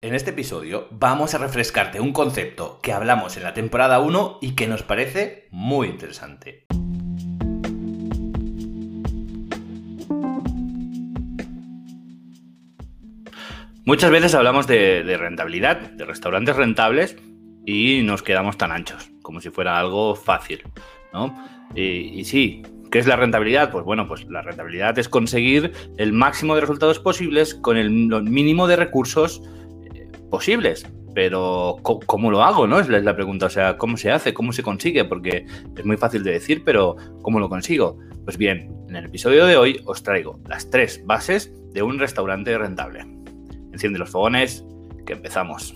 En este episodio vamos a refrescarte un concepto que hablamos en la temporada 1 y que nos parece muy interesante. Muchas veces hablamos de, rentabilidad, de restaurantes rentables y nos quedamos tan anchos, como si fuera algo fácil, ¿no? Y, y sí, ¿Qué es la rentabilidad? Pues bueno, pues la rentabilidad es conseguir el máximo de resultados posibles con el mínimo de recursos posibles. Pero ¿cómo lo hago? ¿No? Es la pregunta. O sea, ¿cómo se hace? ¿Cómo se consigue? Porque es muy fácil de decir, pero ¿cómo lo consigo? Pues bien, en el episodio de hoy os traigo las tres bases de un restaurante rentable. Enciende los fogones, que empezamos.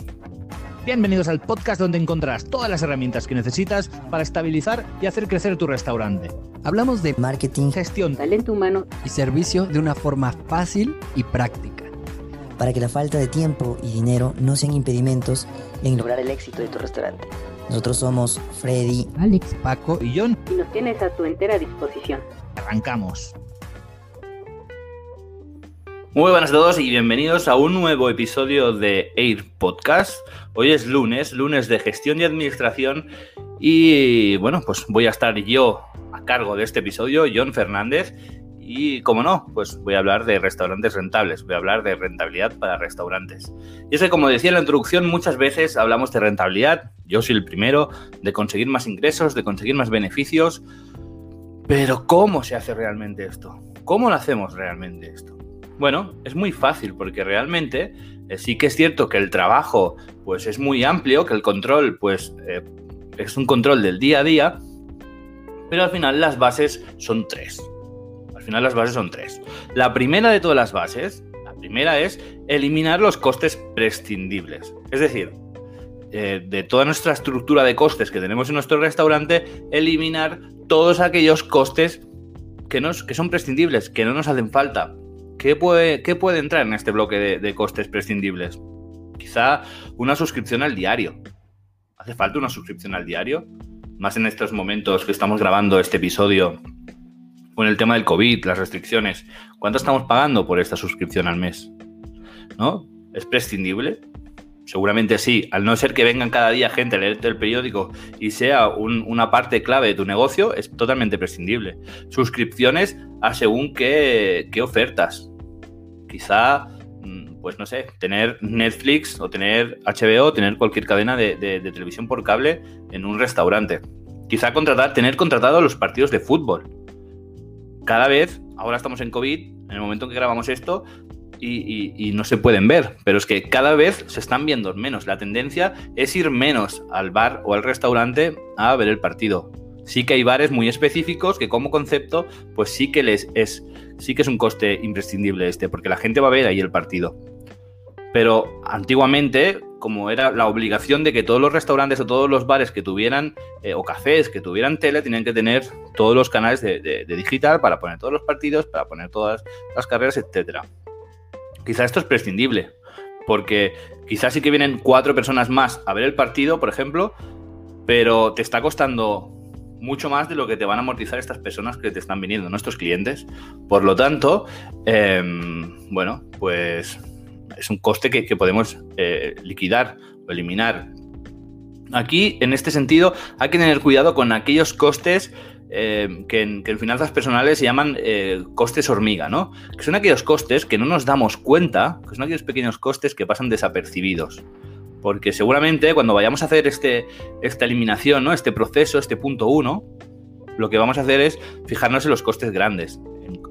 Bienvenidos al podcast donde encontrarás todas las herramientas que necesitas para estabilizar y hacer crecer tu restaurante. Hablamos de marketing, gestión, talento humano y servicio de una forma fácil y práctica para que la falta de tiempo y dinero no sean impedimentos en lograr el éxito de tu restaurante. Nosotros somos Freddy, Alex, Paco y John. Y nos tienes a tu entera disposición. Arrancamos. Muy buenas a todos y bienvenidos a un nuevo episodio de Air Podcast. Hoy es lunes, lunes de gestión y administración y bueno, pues voy a estar yo a cargo de este episodio, John Fernández, y como no, pues voy a hablar de restaurantes rentables, voy a hablar de rentabilidad para restaurantes. Y es que, como decía en la introducción, muchas veces hablamos de rentabilidad, yo soy el primero, de conseguir más ingresos, de conseguir más beneficios, pero ¿cómo se hace realmente esto? ¿Cómo lo hacemos realmente esto? Bueno, es muy fácil porque realmente eh, sí que es cierto que el trabajo pues es muy amplio, que el control pues eh, es un control del día a día, pero al final las bases son tres. Al final las bases son tres. La primera de todas las bases, la primera es eliminar los costes prescindibles. Es decir, eh, de toda nuestra estructura de costes que tenemos en nuestro restaurante, eliminar todos aquellos costes que, nos, que son prescindibles, que no nos hacen falta. ¿Qué puede, entrar en este bloque de, de costes prescindibles? Quizá una suscripción al diario. ¿Hace falta una suscripción al diario? Más en estos momentos que estamos grabando este episodio con el tema del COVID, las restricciones, ¿cuánto estamos pagando por esta suscripción al mes? ¿No? ¿Es prescindible? Seguramente sí, al no ser que vengan cada día gente a leerte el periódico y sea una parte clave de tu negocio, es totalmente prescindible. Suscripciones a según qué, ofertas. Quizá, mm, pues no sé, tener Netflix o tener HBO tener cualquier cadena de, de televisión por cable en un restaurante. Quizá contratar, tener contratado los partidos de fútbol cada vez, ahora estamos en COVID, en el momento en que grabamos esto, y, no se pueden ver, pero es que cada vez se están viendo menos. La tendencia es ir menos al bar o al restaurante a ver el partido. Sí que hay bares muy específicos que como concepto, pues sí que les es, sí que es un coste imprescindible este, porque la gente va a ver ahí el partido. Pero antiguamente, como era la obligación de que todos los restaurantes o todos los bares que tuvieran, eh, o cafés que tuvieran tele, tenían que tener todos los canales de, digital para poner todos los partidos, para poner todas las carreras, etc. Quizá esto es prescindible, porque quizás sí que vienen cuatro personas más a ver el partido, por ejemplo, pero te está costando mucho más de lo que te van a amortizar estas personas que te están viniendo, nuestros clientes. Por lo tanto, em, bueno, pues es un coste que, podemos eh, liquidar o eliminar. Aquí, en este sentido, hay que tener cuidado con aquellos costes eh, que, en, finanzas personales se llaman eh, costes hormiga, ¿no? Que son aquellos costes que no nos damos cuenta, que son aquellos pequeños costes que pasan desapercibidos. Porque seguramente cuando vayamos a hacer este, esta eliminación, ¿no? Este proceso, este punto 1, lo que vamos a hacer es fijarnos en los costes grandes,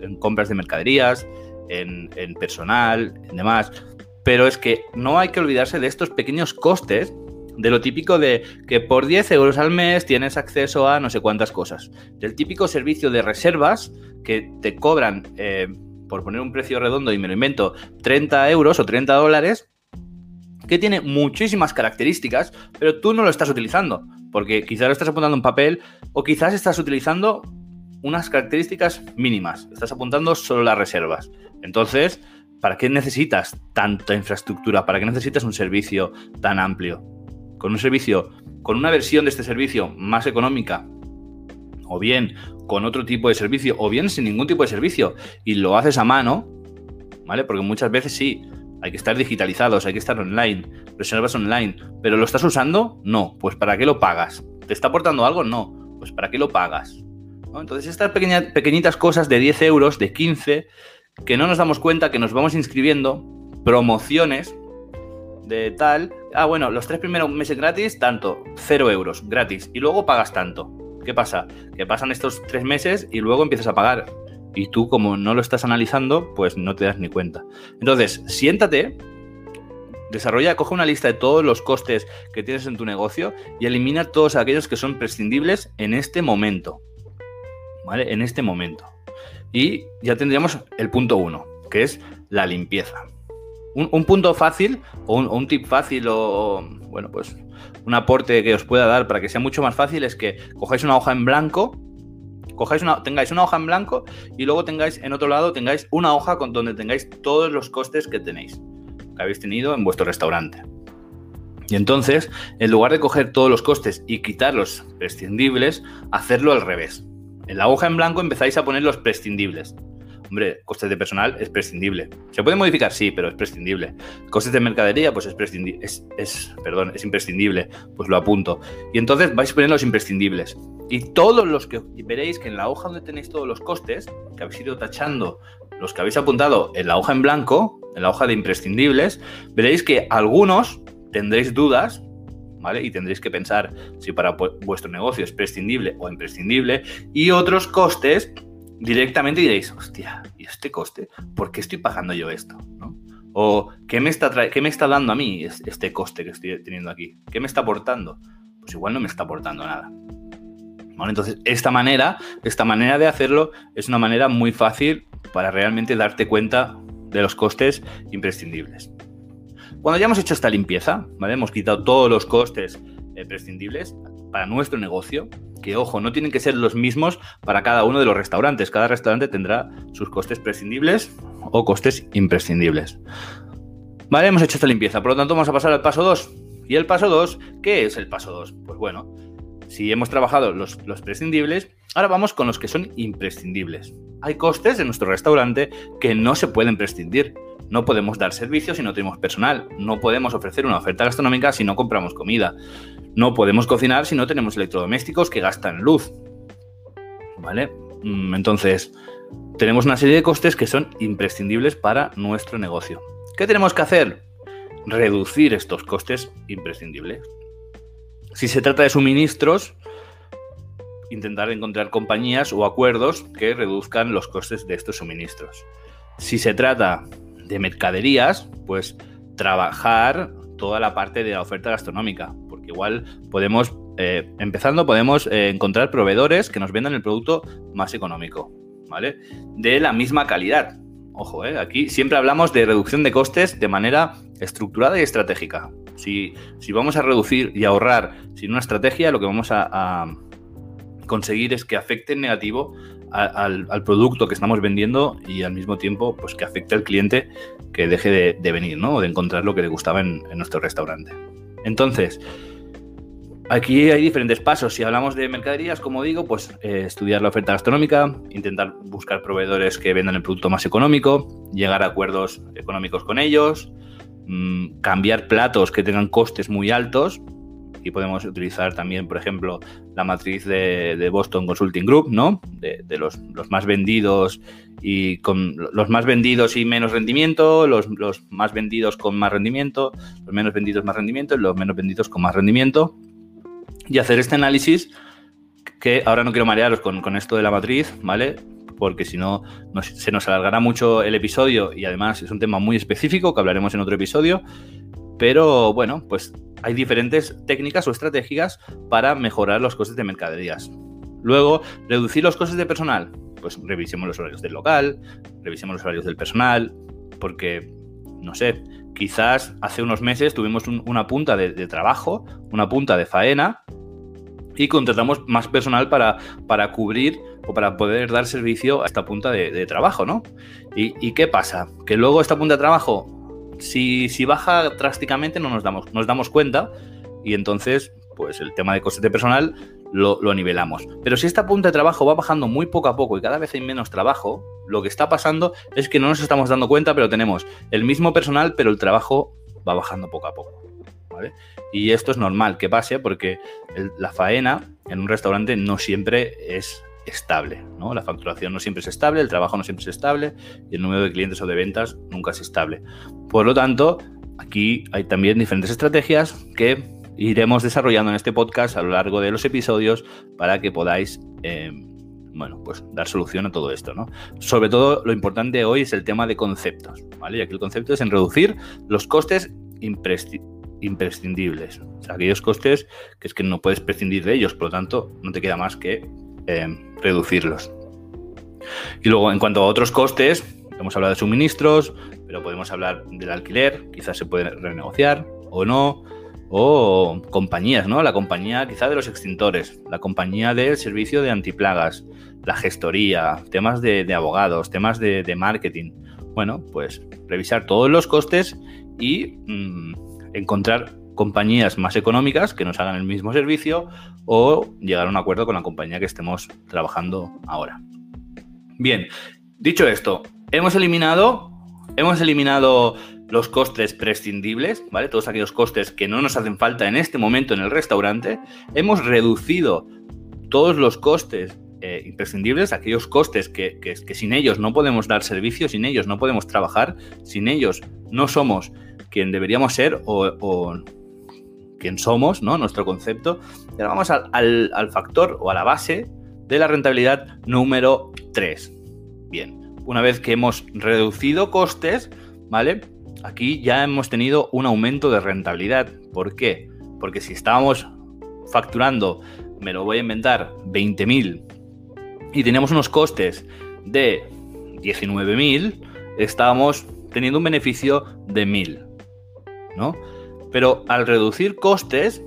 en, compras de mercaderías, en, personal, en demás. Pero es que no hay que olvidarse de estos pequeños costes, de lo típico de que por 10 euros al mes tienes acceso a no sé cuántas cosas. Del típico servicio de reservas que te cobran, eh, por poner un precio redondo y me lo invento, 30 euros o 30 dólares, que tiene muchísimas características, pero tú no lo estás utilizando, porque quizás lo estás apuntando en papel o quizás estás utilizando unas características mínimas, estás apuntando solo las reservas. Entonces, ¿para qué necesitas tanta infraestructura? ¿Para qué necesitas un servicio tan amplio? Con un servicio, con una versión de este servicio más económica, o bien con otro tipo de servicio, o bien sin ningún tipo de servicio, y lo haces a mano, ¿vale? Porque muchas veces sí, hay que estar digitalizados, hay que estar online, reservas online, pero ¿lo estás usando? No, pues ¿para qué lo pagas? ¿Te está aportando algo? No, pues ¿para qué lo pagas? Entonces estas pequeñitas cosas de 10 euros, de 15, que no nos damos cuenta que nos vamos inscribiendo, promociones de tal, ah bueno, los tres primeros meses gratis, tanto, 0 euros, gratis, y luego pagas tanto. ¿Qué pasa? Que pasan estos tres meses y luego empiezas a pagar y tú como no lo estás analizando, pues no te das ni cuenta. Entonces, siéntate, desarrolla, coge una lista de todos los costes que tienes en tu negocio y elimina todos aquellos que son prescindibles en este momento. ¿Vale? En este momento. Y ya tendríamos el punto uno, que es la limpieza. Un, punto fácil o un, tip fácil o, bueno, pues un aporte que os pueda dar para que sea mucho más fácil es que cojáis una hoja en blanco cojáis una, tengáis una hoja en blanco y luego tengáis en otro lado tengáis una hoja con donde tengáis todos los costes que tenéis, que habéis tenido en vuestro restaurante. Y entonces, en lugar de coger todos los costes y quitar los prescindibles, hacerlo al revés. En la hoja en blanco empezáis a poner los prescindibles. Hombre, costes de personal es prescindible. ¿Se puede modificar? Sí, pero es prescindible. Costes de mercadería, pues es prescindible. Es, perdón, es imprescindible. Pues lo apunto. Y entonces vais a poner los imprescindibles. Y todos los que veréis que en la hoja donde tenéis todos los costes, que habéis ido tachando, los que habéis apuntado en la hoja en blanco, en la hoja de imprescindibles, veréis que algunos tendréis dudas Y tendréis que pensar si para vuestro negocio es prescindible o imprescindible. Y otros costes directamente diréis, hostia, ¿y este coste? ¿Por qué estoy pagando yo esto? O ¿qué me, está ¿qué me está dando a mí este coste que estoy teniendo aquí? ¿Qué me está aportando? Pues igual no me está aportando nada. Bueno, entonces, esta manera, esta manera de hacerlo es una manera muy fácil para realmente darte cuenta de los costes imprescindibles. Cuando ya hemos hecho esta limpieza, ¿vale? Hemos quitado todos los costes eh, prescindibles para nuestro negocio, que ojo, no tienen que ser los mismos para cada uno de los restaurantes. Cada restaurante tendrá sus costes prescindibles o costes imprescindibles. Vale, hemos hecho esta limpieza, por lo tanto vamos a pasar al paso 2. ¿Y el paso 2? ¿Qué es el paso 2? Pues bueno, si hemos trabajado los, los prescindibles, ahora vamos con los que son imprescindibles. Hay costes en nuestro restaurante que no se pueden prescindir. No podemos dar servicio si no tenemos personal. No podemos ofrecer una oferta gastronómica si no compramos comida. No podemos cocinar si no tenemos electrodomésticos que gastan luz. ¿Vale? Mm, entonces, tenemos una serie de costes que son imprescindibles para nuestro negocio. ¿Qué tenemos que hacer? Reducir estos costes imprescindibles. Si se trata de suministros, intentar encontrar compañías o acuerdos que reduzcan los costes de estos suministros. Si se trata de mercaderías, pues trabajar toda la parte de la oferta gastronómica, porque igual podemos, eh, empezando, podemos eh, encontrar proveedores que nos vendan el producto más económico, ¿vale? De la misma calidad. Ojo, eh, aquí siempre hablamos de reducción de costes de manera estructurada y estratégica. Si, si vamos a reducir y ahorrar sin una estrategia, lo que vamos a, conseguir es que afecte en negativo al, producto que estamos vendiendo y al mismo tiempo pues que afecte al cliente que deje de, venir, ¿no? O de encontrar lo que le gustaba en, nuestro restaurante. Entonces, aquí hay diferentes pasos. Si hablamos de mercaderías, como digo, pues eh, estudiar la oferta gastronómica, intentar buscar proveedores que vendan el producto más económico, llegar a acuerdos económicos con ellos, mm, cambiar platos que tengan costes muy altos y podemos utilizar también, por ejemplo, la matriz de, Boston Consulting Group, ¿no? De, los, más vendidos y con los más vendidos y menos rendimiento, los, más vendidos con más rendimiento, los menos vendidos más rendimiento y los menos vendidos con más rendimiento. Y hacer este análisis que ahora no quiero marearos con, con esto de la matriz, ¿vale? Porque si no, se nos alargará mucho el episodio y además es un tema muy específico que hablaremos en otro episodio. Pero bueno, pues hay diferentes técnicas o estrategias para mejorar los costes de mercaderías. Luego, reducir los costes de personal. Pues revisemos los horarios del local, revisemos los horarios del personal, porque, no sé, quizás hace unos meses tuvimos una punta de, trabajo, una punta de faena, y contratamos más personal para, para cubrir o para poder dar servicio a esta punta de, trabajo, ¿no? ¿Y, ¿Y, qué pasa? Que luego esta punta de trabajo si, baja drásticamente no nos damos, nos damos cuenta y entonces pues el tema de costes de personal lo, nivelamos. Pero si esta punta de trabajo va bajando muy poco a poco y cada vez hay menos trabajo, lo que está pasando es que no nos estamos dando cuenta, pero tenemos el mismo personal, pero el trabajo va bajando poco a poco. Y esto es normal que pase porque la faena en un restaurante no siempre es estable, ¿no? La facturación no siempre es estable, el trabajo no siempre es estable y el número de clientes o de ventas nunca es estable. Por lo tanto, aquí hay también diferentes estrategias que iremos desarrollando en este podcast a lo largo de los episodios para que podáis, eh, bueno, pues dar solución a todo esto, ¿no? Sobre todo, lo importante hoy es el tema de conceptos, ¿vale? Y aquí el concepto es en reducir los costes imprescindibles. O sea, aquellos costes que es que no puedes prescindir de ellos, por lo tanto, no te queda más que eh, reducirlos. Y luego, en cuanto a otros costes, hemos hablado de suministros, pero podemos hablar del alquiler, quizás se puede renegociar o no, o compañías, ¿no? La compañía quizá de los extintores, la compañía del servicio de antiplagas, la gestoría, temas de, abogados, temas de, marketing. Bueno, pues revisar todos los costes y mm, encontrar compañías más económicas que nos hagan el mismo servicio o llegar a un acuerdo con la compañía que estemos trabajando ahora. Bien, dicho esto, hemos eliminado, hemos eliminado los costes prescindibles, ¿vale? Todos aquellos costes que no nos hacen falta en este momento en el restaurante. Hemos reducido todos los costes eh, imprescindibles, aquellos costes que, que, sin ellos no podemos dar servicio, sin ellos no podemos trabajar, sin ellos no somos quien deberíamos ser o, quien somos, ¿no? Nuestro concepto. Y ahora vamos al, al, factor o a la base de la rentabilidad número 3. Bien, una vez que hemos reducido costes, ¿vale? Aquí ya hemos tenido un aumento de rentabilidad. ¿Por qué? Porque si estábamos facturando, me lo voy a inventar, 20.000 y teníamos unos costes de 19.000, estábamos teniendo un beneficio de 1.000. ¿no? Pero al reducir costes,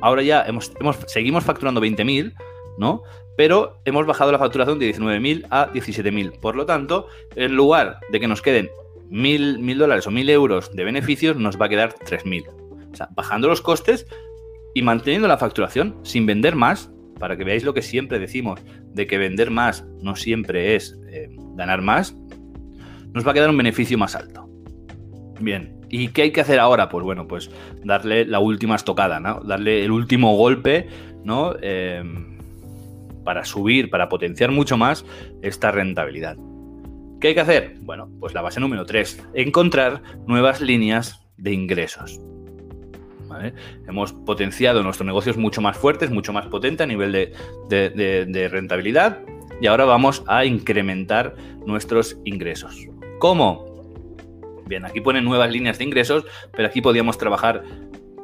ahora ya hemos, seguimos facturando 20.000, ¿no? Pero hemos bajado la facturación de 19.000 a 17.000. Por lo tanto, en lugar de que nos queden 1.000, dólares o 1.000 euros de beneficios, nos va a quedar 3.000. O sea, bajando los costes y manteniendo la facturación sin vender más, para que veáis lo que siempre decimos, de que vender más no siempre es eh, ganar más, nos va a quedar un beneficio más alto. Bien, ¿Y qué hay que hacer ahora? Pues bueno, pues darle la última estocada, ¿no? Darle el último golpe, ¿no? Eh, para subir, para potenciar mucho más esta rentabilidad. ¿Qué hay que hacer? Bueno, pues la base número 3, encontrar nuevas líneas de ingresos. Hemos potenciado nuestros negocios mucho más fuertes, mucho más potentes a nivel de rentabilidad y ahora vamos a incrementar nuestros ingresos. ¿Cómo? Bien, aquí ponen nuevas líneas de ingresos, pero aquí podríamos trabajar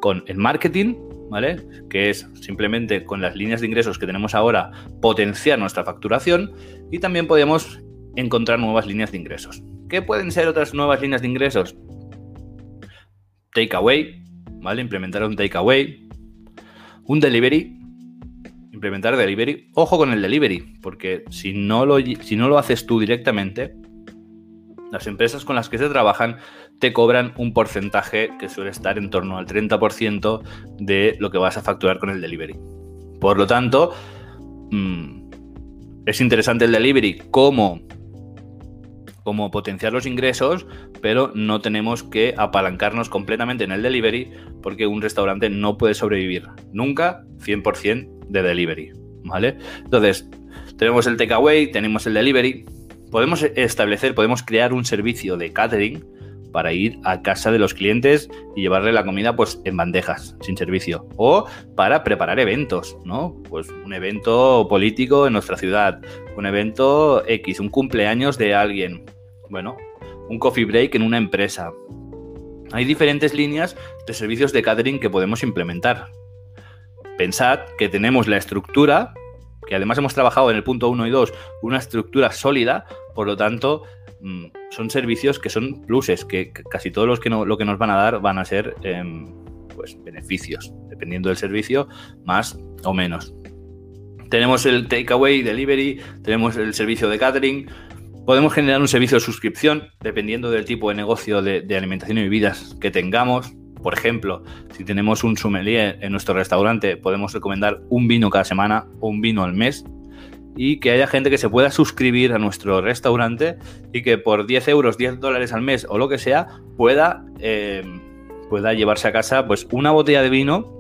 con el marketing, ¿vale? Que es simplemente con las líneas de ingresos que tenemos ahora potenciar nuestra facturación y también podemos encontrar nuevas líneas de ingresos. ¿Qué pueden ser otras nuevas líneas de ingresos? Takeaway, ¿vale? Implementar un takeaway, un delivery, implementar delivery. Ojo con el delivery, porque si no lo, si no lo haces tú directamente, las empresas con las que se trabajan te cobran un porcentaje que suele estar en torno al 30% de lo que vas a facturar con el delivery. Por lo tanto, mm, es interesante el delivery como, como potenciar los ingresos, pero no tenemos que apalancarnos completamente en el delivery porque un restaurante no puede sobrevivir nunca 100% de delivery. ¿Vale? Entonces, tenemos el takeaway, tenemos el delivery, podemos establecer, podemos crear un servicio de catering para ir a casa de los clientes y llevarle la comida pues en bandejas, sin servicio. O para preparar eventos, ¿no? Pues un evento político en nuestra ciudad, un evento X, un cumpleaños de alguien. Bueno, un coffee break en una empresa. Hay diferentes líneas de servicios de catering que podemos implementar. Pensad que tenemos la estructura que además hemos trabajado en el punto 1 y 2 una estructura sólida, por lo tanto, mm, son servicios que son pluses, que casi todos los que lo que nos van a dar van a ser em, pues, beneficios, dependiendo del servicio, más o menos. Tenemos el takeaway, delivery, tenemos el servicio de catering, podemos generar un servicio de suscripción, dependiendo del tipo de negocio de, de alimentación y bebidas que tengamos. Por ejemplo, si tenemos un sommelier en nuestro restaurante, podemos recomendar un vino cada semana o un vino al mes y que haya gente que se pueda suscribir a nuestro restaurante y que por 10 euros, 10 dólares al mes o lo que sea, pueda, eh, pueda llevarse a casa pues una botella de vino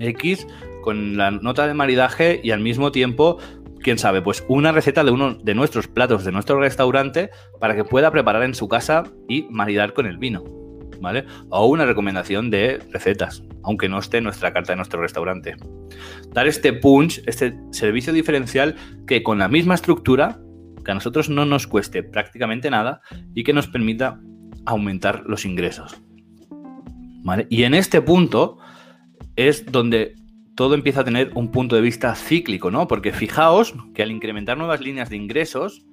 X con la nota de maridaje y al mismo tiempo, quién sabe, pues una receta de uno de nuestros platos de nuestro restaurante para que pueda preparar en su casa y maridar con el vino. O una recomendación de recetas, aunque no esté en nuestra carta de nuestro restaurante dar este punch, este servicio diferencial que con la misma estructura, que a nosotros no nos cueste prácticamente nada y que nos permita aumentar los ingresos. Y en este punto es donde todo empieza a tener un punto de vista cíclico, ¿no? Porque fijaos que al incrementar nuevas líneas de ingresos,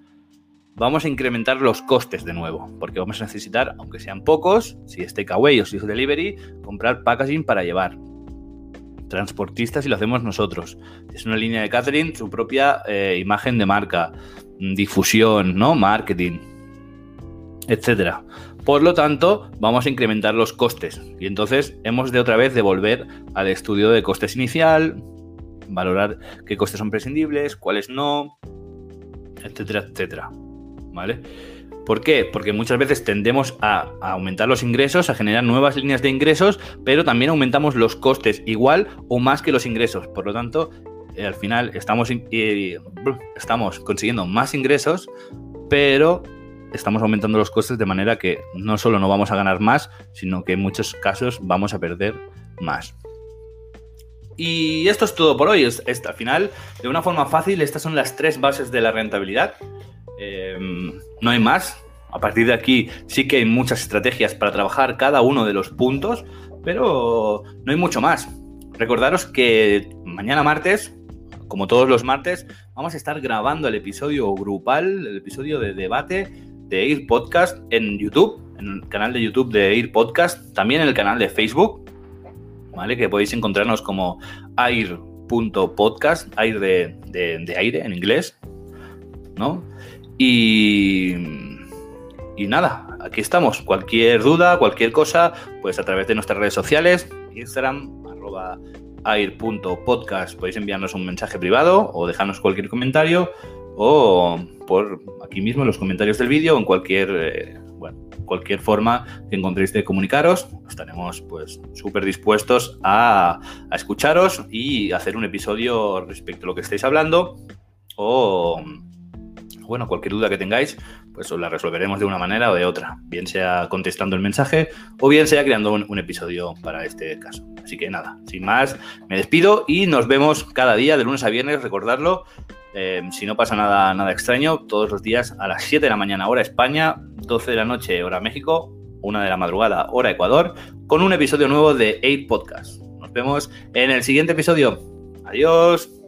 vamos a incrementar los costes de nuevo, porque vamos a necesitar, aunque sean pocos, si es takeaway o si es delivery, comprar packaging para llevar transportistas y lo hacemos nosotros. Es una línea de catering, su propia eh, imagen de marca, mm, difusión, ¿no? Marketing, etcétera. Por lo tanto, vamos a incrementar los costes. Y entonces hemos de otra vez de volver al estudio de costes inicial, valorar qué costes son prescindibles, cuáles no, etcétera, etcétera. ¿Vale? ¿Por qué? Porque muchas veces tendemos a, aumentar los ingresos, a generar nuevas líneas de ingresos, pero también aumentamos los costes igual o más que los ingresos. Por lo tanto, eh, al final estamos, estamos consiguiendo más ingresos, pero estamos aumentando los costes de manera que no solo no vamos a ganar más, sino que en muchos casos vamos a perder más. Y esto es todo por hoy. al final, de una forma fácil, estas son las tres bases de la rentabilidad. Em, no hay más. A partir de aquí sí que hay muchas estrategias para trabajar cada uno de los puntos, pero no hay mucho más. Recordaros que mañana martes, como todos los martes, vamos a estar grabando el episodio grupal, el episodio de debate de Air Podcast en YouTube, en el canal de YouTube de Air Podcast, también en el canal de Facebook, ¿vale? Que podéis encontrarnos como air.podcast, air de aire en inglés, ¿no? Y, nada, aquí estamos. Cualquier duda, cualquier cosa, pues a través de nuestras redes sociales, Instagram, arroba air.podcast, podéis enviarnos un mensaje privado o dejarnos cualquier comentario o por aquí mismo en los comentarios del vídeo o en cualquier, eh, bueno, cualquier forma que encontréis de comunicaros. Estaremos pues súper dispuestos a, a escucharos y hacer un episodio respecto a lo que estáis hablando o bueno, cualquier duda que tengáis, pues os la resolveremos de una manera o de otra, bien sea contestando el mensaje o bien sea creando un, episodio para este caso. Así que nada, sin más, me despido y nos vemos cada día de lunes a viernes, recordarlo. Eh, si no pasa nada, nada extraño, todos los días a las 7 de la mañana, hora España, 12 de la noche, hora México, 1 de la madrugada, hora Ecuador, con un episodio nuevo de 8 Podcast. Nos vemos en el siguiente episodio. Adiós.